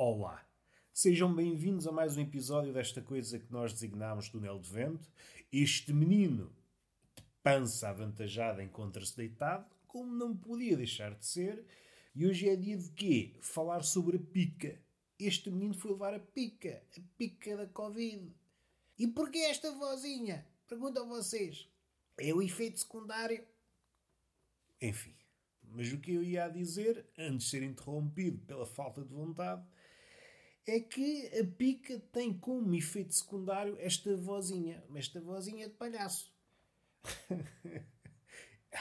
Olá! Sejam bem-vindos a mais um episódio desta coisa que nós designamos túnel de vento. Este menino de pança avantajada encontra-se deitado, como não podia deixar de ser, e hoje é dia de quê? Falar sobre a pica. Este menino foi levar a pica, a pica da Covid. E porquê esta vozinha? Pergunto a vocês. É o efeito secundário? Enfim, mas o que eu ia dizer, antes de ser interrompido pela falta de vontade, é que a pica tem como efeito secundário esta vozinha, esta vozinha de palhaço.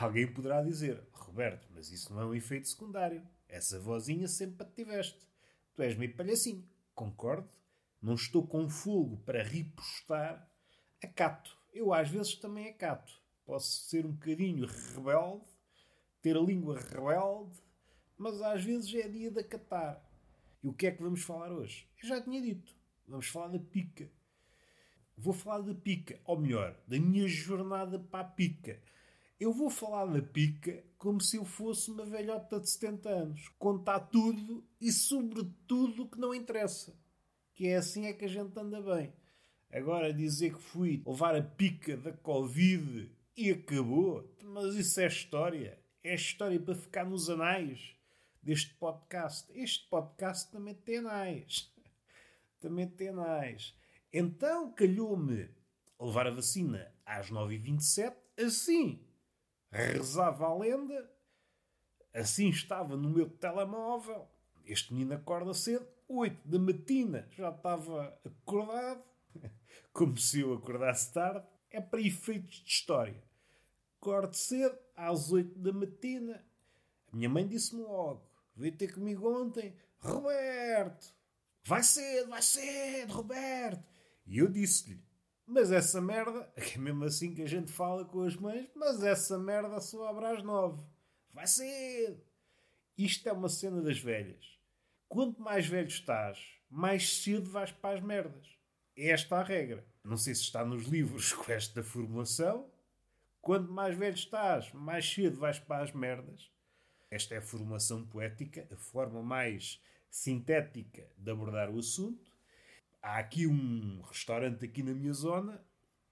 Alguém poderá dizer, Roberto, mas isso não é um efeito secundário. Essa vozinha sempre a tiveste. Tu és meio palhacinho. Concordo. Não estou com fogo para ripostar. Acato. Eu às vezes também acato. Posso ser um bocadinho rebelde, ter a língua rebelde, mas às vezes é dia de acatar. E o que é que vamos falar hoje? Eu já tinha dito. Vamos falar da pica. Vou falar da pica, ou melhor, da minha jornada para a pica. Eu vou falar da pica como se eu fosse uma velhota de 70 anos. Contar tudo e sobretudo o que não interessa. Que é assim é que a gente anda bem. Agora dizer que fui levar a pica da Covid e acabou, mas isso é história. É história para ficar nos anais deste podcast. Este podcast também tem anais. Também tem anais. Então calhou-me levar a vacina às 9h27, assim rezava a lenda, assim estava no meu telemóvel. Este menino acorda cedo, 8 da matina, já estava acordado, como se eu acordasse tarde. É para efeitos de história. Acordo cedo, às 8 da matina. A minha mãe disse-me logo: veio ter comigo ontem, Roberto, vai cedo, vai cedo, Roberto. E eu disse-lhe: mas essa merda, é mesmo assim que a gente fala com as mães, mas essa merda só abre às nove. Vai cedo. Isto é uma cena das velhas. Quanto mais velho estás, mais cedo vais para as merdas. É esta a regra. Não sei se está nos livros com esta formulação. Quanto mais velho estás, mais cedo vais para as merdas. Esta é a formulação poética, a forma mais sintética de abordar o assunto há aqui um restaurante aqui na minha zona,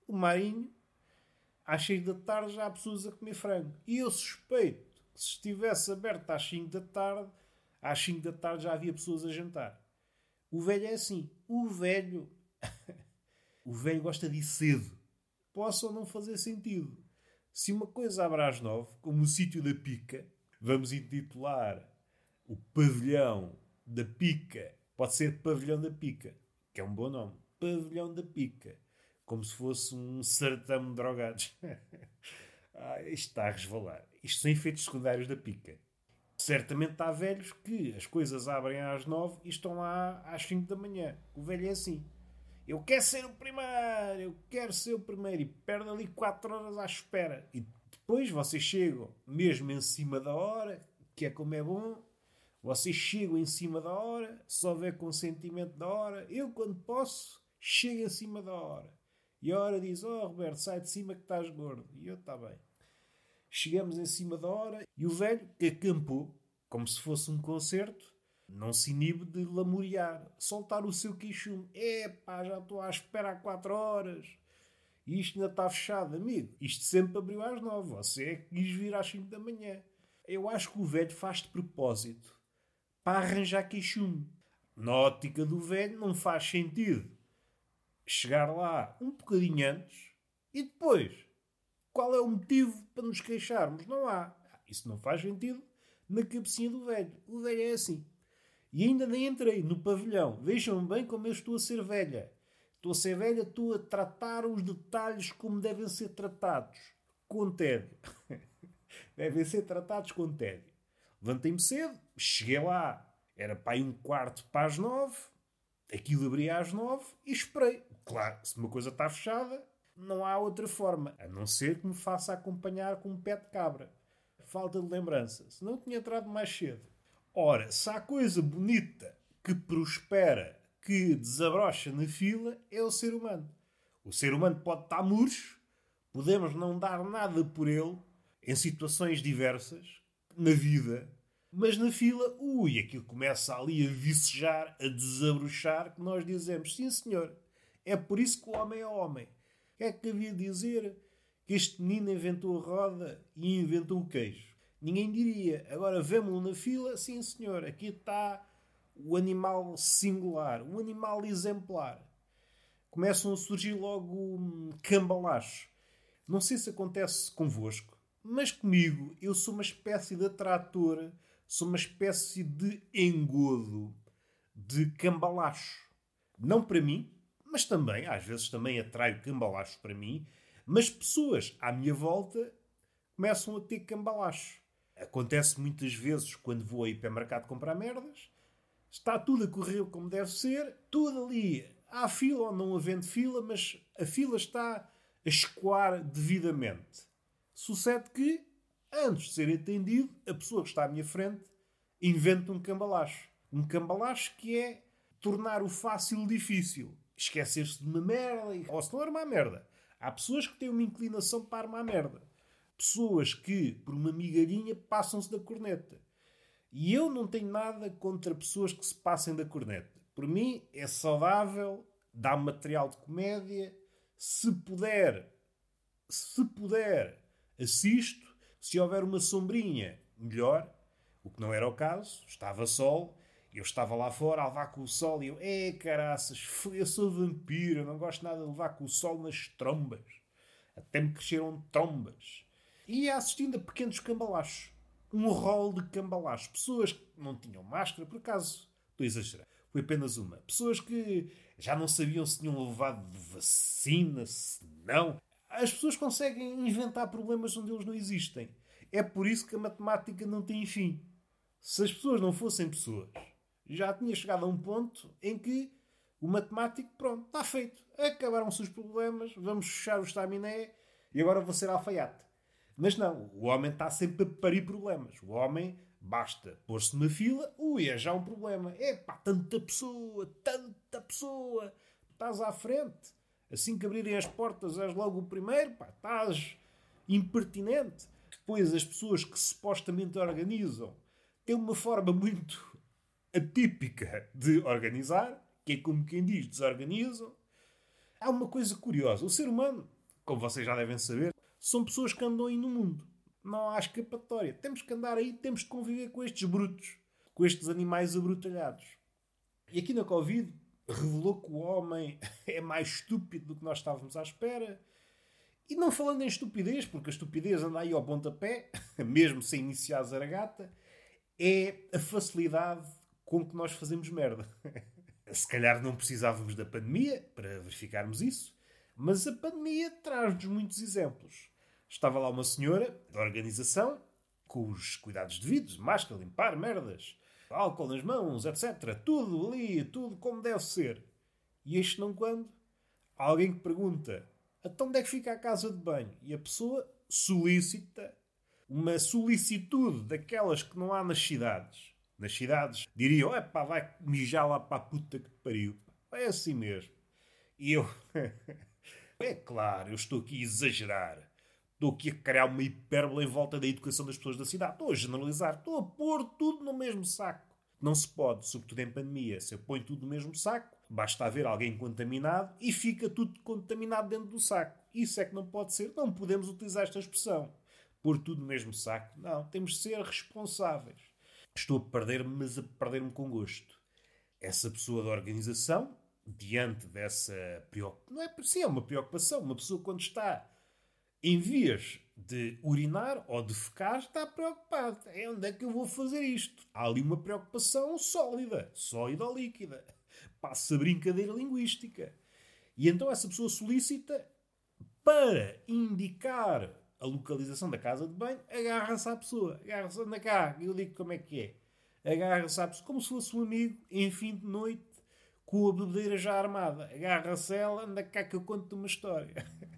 o Marinho, às 6 da tarde já há pessoas a comer frango. E eu suspeito que se estivesse aberto às 5 da tarde, às 5 da tarde já havia pessoas a jantar. O velho é assim. O velho. o velho gosta de ir cedo. Possa ou não fazer sentido. Se uma coisa abre às 9, como o sítio da pica, vamos intitular o pavilhão da pica. Pode ser pavilhão da pica que é um bom nome, Pavilhão da Pica, como se fosse um sertão de drogados. ah, isto está a resvalar. Isto são efeitos secundários da pica. Certamente há velhos que as coisas abrem às nove e estão lá às cinco da manhã. O velho é assim. Eu quero ser o primeiro, eu quero ser o primeiro. E perde ali quatro horas à espera. E depois vocês chegam mesmo em cima da hora, que é como é bom, vocês chegam em cima da hora, se houver consentimento da hora. Eu, quando posso, chego em cima da hora. E a hora diz: Oh, Roberto, sai de cima que estás gordo. E eu, está bem. Chegamos em cima da hora e o velho, que acampou, como se fosse um concerto, não se inibe de lamuriar, soltar o seu queixume. Epá, já estou à espera há quatro horas. E isto ainda está fechado, amigo. Isto sempre abriu às nove. Você é que quis vir às cinco da manhã. Eu acho que o velho faz de propósito para arranjar queixume. Na ótica do velho, não faz sentido chegar lá um bocadinho antes e depois. Qual é o motivo para nos queixarmos? Não há. Isso não faz sentido na cabecinha do velho. O velho é assim. E ainda nem entrei no pavilhão. Vejam bem como eu estou a ser velha. Estou a ser velha, estou a tratar os detalhes como devem ser tratados. Com tédio. devem ser tratados com tédio. Levantei-me cedo, cheguei lá, era para aí um quarto para as nove, aquilo abria às nove e esperei. Claro, se uma coisa está fechada, não há outra forma, a não ser que me faça acompanhar com um pé de cabra. Falta de lembrança, se não tinha entrado mais cedo. Ora, se há coisa bonita que prospera, que desabrocha na fila, é o ser humano. O ser humano pode estar murcho, podemos não dar nada por ele, em situações diversas, na vida, Mas na fila, ui, aquilo começa ali a vicejar, a desabrochar, que nós dizemos, sim senhor, é por isso que o homem é homem. O que é que havia de dizer que este menino inventou a roda e inventou o queijo? Ninguém diria. Agora vemos-lo na fila, sim senhor, aqui está o animal singular, o animal exemplar. Começam a surgir logo um cambalachos. Não sei se acontece convosco, mas comigo eu sou uma espécie de atrator sou uma espécie de engodo, de cambalacho. Não para mim, mas também, às vezes também atraio cambalacho para mim, mas pessoas à minha volta começam a ter cambalacho. Acontece muitas vezes quando vou ao hipermercado comprar merdas, está tudo a correr como deve ser, tudo ali. Há fila ou não havendo fila, mas a fila está a escoar devidamente. Sucede que antes de ser atendido, a pessoa que está à minha frente inventa um cambalacho. Um cambalacho que é tornar o fácil difícil. Esquecer-se de uma merda, ou se não armar merda. Há pessoas que têm uma inclinação para armar merda. Pessoas que, por uma migalhinha, passam-se da corneta. E eu não tenho nada contra pessoas que se passem da corneta. Por mim, é saudável, dá material de comédia. Se puder, se puder, assisto se houver uma sombrinha, melhor. O que não era o caso. Estava sol. Eu estava lá fora a levar com o sol e eu, é caraças, eu sou vampiro, eu não gosto nada de levar com o sol nas trombas. Até me cresceram trombas. E ia assistindo a pequenos cambalachos. Um rol de cambalachos. Pessoas que não tinham máscara, por acaso, estou a exagerar. Foi apenas uma. Pessoas que já não sabiam se tinham levado vacina, se não. As pessoas conseguem inventar problemas onde eles não existem. É por isso que a matemática não tem fim. Se as pessoas não fossem pessoas, já tinha chegado a um ponto em que o matemático, pronto, está feito. Acabaram-se os problemas, vamos fechar o estaminé e agora vou ser alfaiate. Mas não, o homem está sempre a parir problemas. O homem basta pôr-se numa fila, ui, é já um problema. É pá, tanta pessoa, tanta pessoa, estás à frente. Assim que abrirem as portas, és logo o primeiro, pá, estás impertinente. Depois, as pessoas que supostamente organizam têm uma forma muito atípica de organizar, que é como quem diz, desorganizam. Há uma coisa curiosa: o ser humano, como vocês já devem saber, são pessoas que andam aí no mundo. Não há escapatória. Temos que andar aí, temos de conviver com estes brutos, com estes animais abrutalhados. E aqui na Covid, revelou que o homem é mais estúpido do que nós estávamos à espera. E não falando em estupidez, porque a estupidez anda aí ao pontapé, mesmo sem iniciar a zaragata, é a facilidade com que nós fazemos merda. Se calhar não precisávamos da pandemia para verificarmos isso, mas a pandemia traz-nos muitos exemplos. Estava lá uma senhora da organização, com os cuidados devidos, máscara, limpar merdas, álcool nas mãos, etc. Tudo ali, tudo como deve ser. E este não quando? Alguém que pergunta: então onde é que fica a casa de banho? E a pessoa solicita uma solicitude daquelas que não há nas cidades. Nas cidades diriam: é pá, vai mijar lá para a puta que te pariu. É assim mesmo. E eu. é claro, eu estou aqui a exagerar. Estou aqui a criar uma hipérbole em volta da educação das pessoas da cidade. Estou a generalizar. Estou a pôr tudo no mesmo saco. Não se pode, sobretudo em pandemia. Se eu ponho tudo no mesmo saco, basta haver alguém contaminado e fica tudo contaminado dentro do saco. Isso é que não pode ser. Não podemos utilizar esta expressão. Pôr tudo no mesmo saco. Não, temos de ser responsáveis. Estou a perder-me, mas a perder-me com gosto. Essa pessoa da organização, diante dessa preocupação, não é, sim, é uma preocupação. Uma pessoa quando está em vias de urinar ou de ficar, está preocupado. É onde é que eu vou fazer isto? Há ali uma preocupação sólida, sólida ou líquida. Passa brincadeira linguística. E então essa pessoa solicita para indicar a localização da casa de banho, agarra-se à pessoa. Agarra-se, anda cá, eu digo como é que é. Agarra-se à pessoa, como se fosse um amigo, em fim de noite, com a bebedeira já armada. Agarra-se ela, anda cá que eu conto uma história.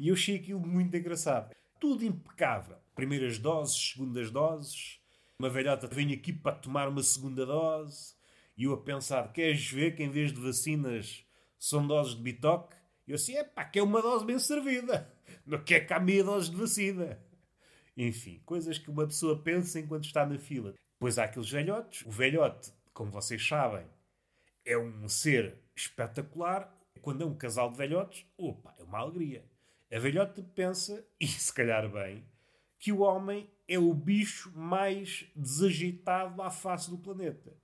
E eu achei aquilo muito engraçado. Tudo impecável. Primeiras doses, segundas doses. Uma velhota vem aqui para tomar uma segunda dose. E eu a pensar, queres ver que em vez de vacinas são doses de bitoque? Eu assim, é pá, que é uma dose bem servida. Não quer que há meia dose de vacina. Enfim, coisas que uma pessoa pensa enquanto está na fila. Depois há aqueles velhotes. O velhote, como vocês sabem, é um ser espetacular. Quando é um casal de velhotes, opa, é uma alegria. A velhota pensa, e se calhar bem, que o homem é o bicho mais desajeitado à face do planeta.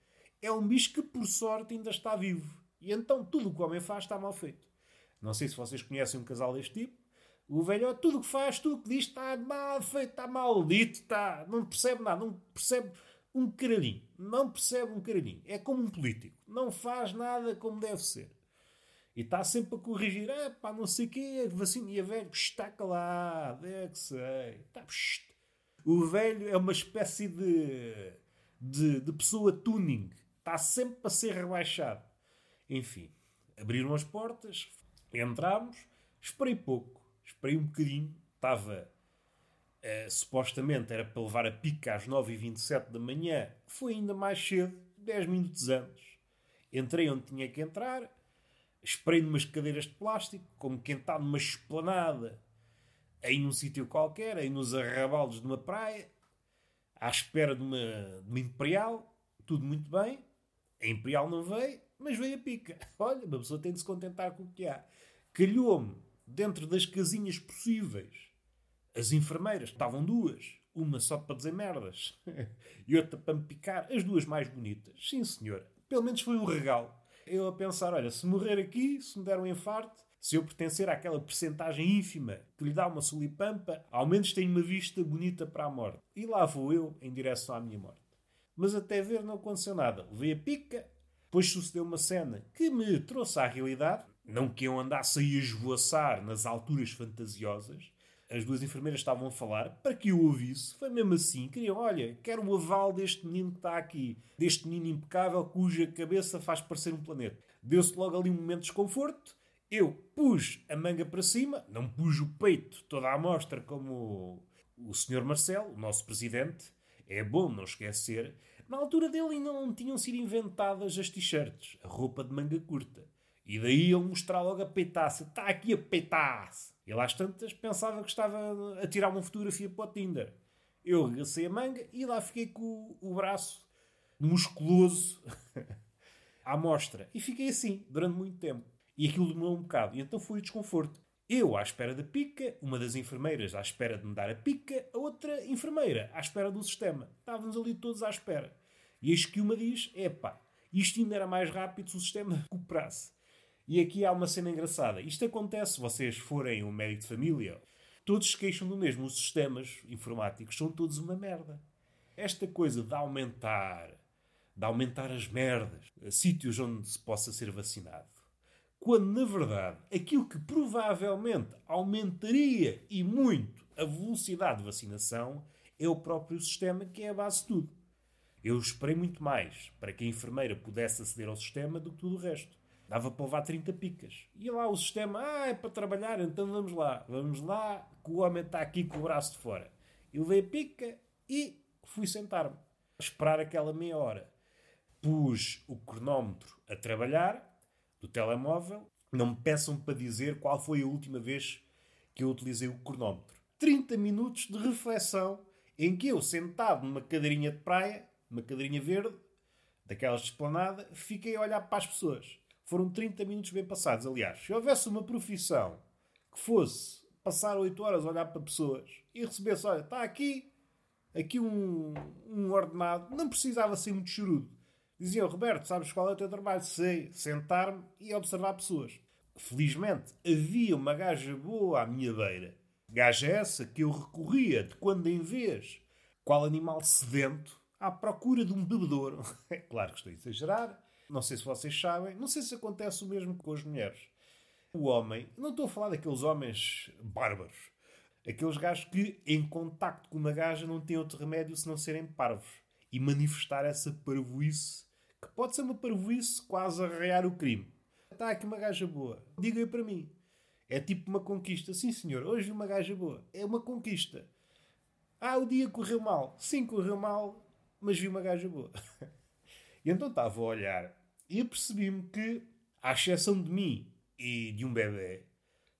É um bicho que, por sorte, ainda está vivo. E então tudo o que o homem faz está mal feito. Não sei se vocês conhecem um casal deste tipo. O velhote, tudo o que faz, tudo o que diz, está mal feito, está maldito, está, não percebe nada, não percebe um caralhinho. Não percebe um caralhinho. É como um político. Não faz nada como deve ser. E está sempre a corrigir. Ah, pá, não sei o quê, a velho, está calado, é que sei. Está, o velho é uma espécie de, de, de pessoa tuning. Está sempre a ser rebaixado. Enfim, abriram as portas, entramos, esperei pouco, esperei um bocadinho. Estava, uh, supostamente, era para levar a pica às 9h27 da manhã. Foi ainda mais cedo, 10 minutos antes. Entrei onde tinha que entrar, esperei numas cadeiras de plástico, como quem está numa esplanada aí num sítio qualquer, aí nos arrabaldos de uma praia, à espera de uma, de uma Imperial, tudo muito bem. A Imperial não veio, mas veio a pica. Olha, uma pessoa tem de se contentar com o que há. Calhou-me, dentro das casinhas possíveis, as enfermeiras, estavam duas, uma só para dizer merdas e outra para me picar, as duas mais bonitas. Sim, senhor. Pelo menos foi um regalo. Eu a pensar, olha, se morrer aqui, se me der um infarto, se eu pertencer àquela percentagem ínfima que lhe dá uma solipampa, ao menos tenho uma vista bonita para a morte. E lá vou eu em direção à minha morte. Mas até ver não aconteceu nada. Levei a pica, depois sucedeu uma cena que me trouxe à realidade. Não que eu andasse a esvoaçar nas alturas fantasiosas. As duas enfermeiras estavam a falar para que eu ouvisse. Foi mesmo assim. Queriam, olha, quero o aval deste menino que está aqui. Deste menino impecável cuja cabeça faz parecer um planeta. Deu-se logo ali um momento de desconforto. Eu pus a manga para cima, não pus o peito toda à mostra como o Sr. Marcelo, o nosso presidente. É bom não esquecer. Na altura dele ainda não tinham sido inventadas as t-shirts, a roupa de manga curta. E daí ele mostrar logo a peitaça. Está aqui a peitaça. E lá às tantas pensava que estava a tirar uma fotografia para o Tinder. Eu regacei a manga e lá fiquei com o, o braço musculoso à mostra. E fiquei assim durante muito tempo. E aquilo demorou um bocado. E então foi o desconforto. Eu à espera da pica, uma das enfermeiras à espera de me dar a pica, a outra enfermeira à espera do sistema. Estávamos ali todos à espera. E eis que uma diz: epá, isto ainda era mais rápido se o sistema recuperasse. E aqui há uma cena engraçada. Isto acontece se vocês forem um médico de família. Todos se queixam do mesmo. Os sistemas informáticos são todos uma merda. Esta coisa de aumentar, de aumentar as merdas, sítios onde se possa ser vacinado quando na verdade aquilo que provavelmente aumentaria e muito a velocidade de vacinação é o próprio sistema que é a base de tudo. Eu esperei muito mais para que a enfermeira pudesse aceder ao sistema do que tudo o resto. Dava para levar 30 picas. E lá o sistema, ah, é para trabalhar, então vamos lá. Vamos lá, que o homem está aqui com o braço de fora. Eu levei a pica e fui sentar-me. Esperar aquela meia hora. Pus o cronómetro a trabalhar do telemóvel, não me peçam para dizer qual foi a última vez que eu utilizei o cronómetro. 30 minutos de reflexão em que eu, sentado numa cadeirinha de praia, uma cadeirinha verde, daquelas de esplanada, fiquei a olhar para as pessoas. Foram 30 minutos bem passados. Aliás, se houvesse uma profissão que fosse passar 8 horas a olhar para pessoas e recebesse, olha, está aqui, aqui um, um ordenado, não precisava ser muito chorudo. Diziam, Roberto, sabes qual é o teu trabalho? Sei, sentar-me e observar pessoas. Felizmente, havia uma gaja boa à minha beira. Gaja essa que eu recorria de quando em vez, qual animal sedento, à procura de um bebedouro. É claro que estou a exagerar. Não sei se vocês sabem. Não sei se acontece o mesmo com as mulheres. O homem, não estou a falar daqueles homens bárbaros. Aqueles gajos que, em contacto com uma gaja, não têm outro remédio se não serem parvos. E manifestar essa parvoíce que pode ser uma parvoíce quase arrear o crime. Está aqui uma gaja boa. Diga para mim. É tipo uma conquista. Sim, senhor, hoje uma gaja boa. É uma conquista. Ah, o dia correu mal. Sim, correu mal, mas vi uma gaja boa. e então estava a olhar e percebi-me que, à exceção de mim e de um bebê,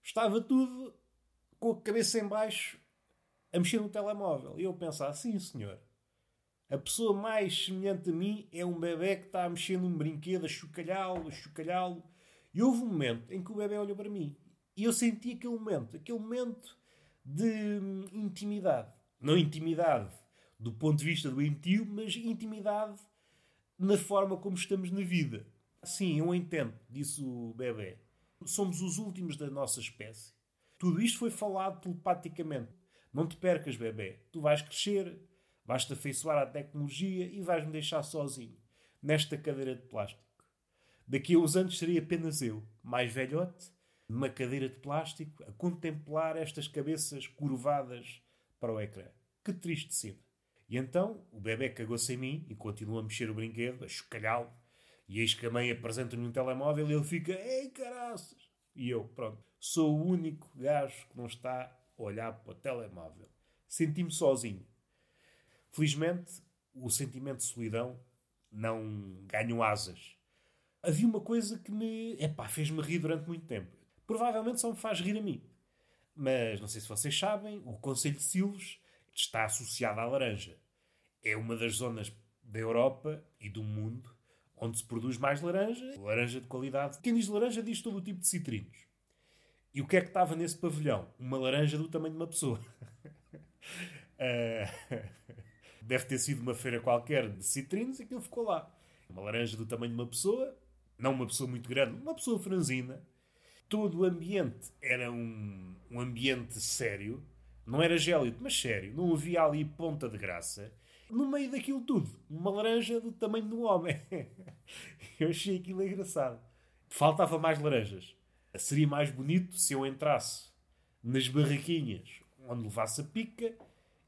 estava tudo com a cabeça em baixo a mexer no telemóvel. E eu pensava, sim, senhor. A pessoa mais semelhante a mim é um bebê que está a mexer num brinquedo, a chocalhá-lo, a chocalhá-lo. E houve um momento em que o bebê olhou para mim. E eu senti aquele momento, aquele momento de hum, intimidade. Não intimidade do ponto de vista do intio, mas intimidade na forma como estamos na vida. Sim, eu entendo, disse o bebê. Somos os últimos da nossa espécie. Tudo isto foi falado telepaticamente. Não te percas, bebê. Tu vais crescer, vais-te afeiçoar à tecnologia e vais-me deixar sozinho, nesta cadeira de plástico. Daqui a uns anos serei apenas eu, mais velhote, numa cadeira de plástico, a contemplar estas cabeças curvadas para o ecrã. Que triste cena. E então o bebê cagou-se em mim e continua a mexer o brinquedo, a chocalhá-lo. E eis que a mãe apresenta-lhe um telemóvel e ele fica, ei caraças! E eu, pronto, sou o único gajo que não está a olhar para o telemóvel. Senti-me sozinho. Felizmente, o sentimento de solidão não ganhou asas. Havia uma coisa que me, epá, fez-me rir durante muito tempo. Provavelmente só me faz rir a mim. Mas não sei se vocês sabem, o Conselho de Silves está associado à laranja. É uma das zonas da Europa e do mundo onde se produz mais laranja, laranja de qualidade. Quem diz laranja diz todo o tipo de citrinos. E o que é que estava nesse pavilhão? Uma laranja do tamanho de uma pessoa. uh, deve ter sido uma feira qualquer de citrinos e aquilo ficou lá. Uma laranja do tamanho de uma pessoa, não uma pessoa muito grande, uma pessoa franzina. Todo o ambiente era um, um ambiente sério. Não era gélido, mas sério. Não havia ali ponta de graça no meio daquilo tudo, uma laranja do tamanho do homem. eu achei aquilo engraçado. Faltava mais laranjas. Seria mais bonito se eu entrasse nas barraquinhas onde levasse a pica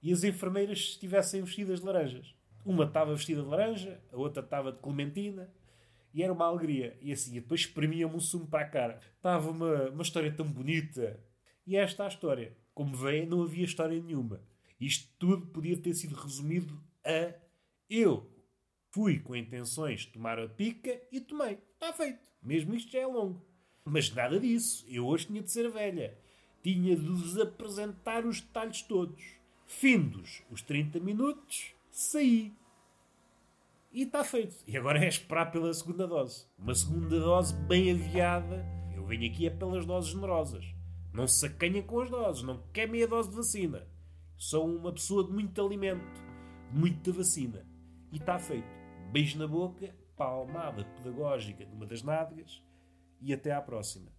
e as enfermeiras estivessem vestidas de laranjas. Uma estava vestida de laranja, a outra estava de clementina e era uma alegria. E assim, depois espremia-me um sumo para a cara. Estava uma, uma história tão bonita. E esta é a história. Como veem, não havia história nenhuma. Isto tudo podia ter sido resumido a eu fui com intenções de tomar a pica e tomei. Está feito. Mesmo isto já é longo. Mas nada disso. Eu hoje tinha de ser velha. Tinha de vos apresentar os detalhes todos. Findos os 30 minutos, saí. E está feito. E agora é esperar pela segunda dose. Uma segunda dose bem aviada. Eu venho aqui é pelas doses generosas. Não se acanhem com as doses. Não quer meia dose de vacina. Sou uma pessoa de muito alimento muita vacina. E está feito. Beijo na boca, palmada pedagógica numa das nádegas e até à próxima.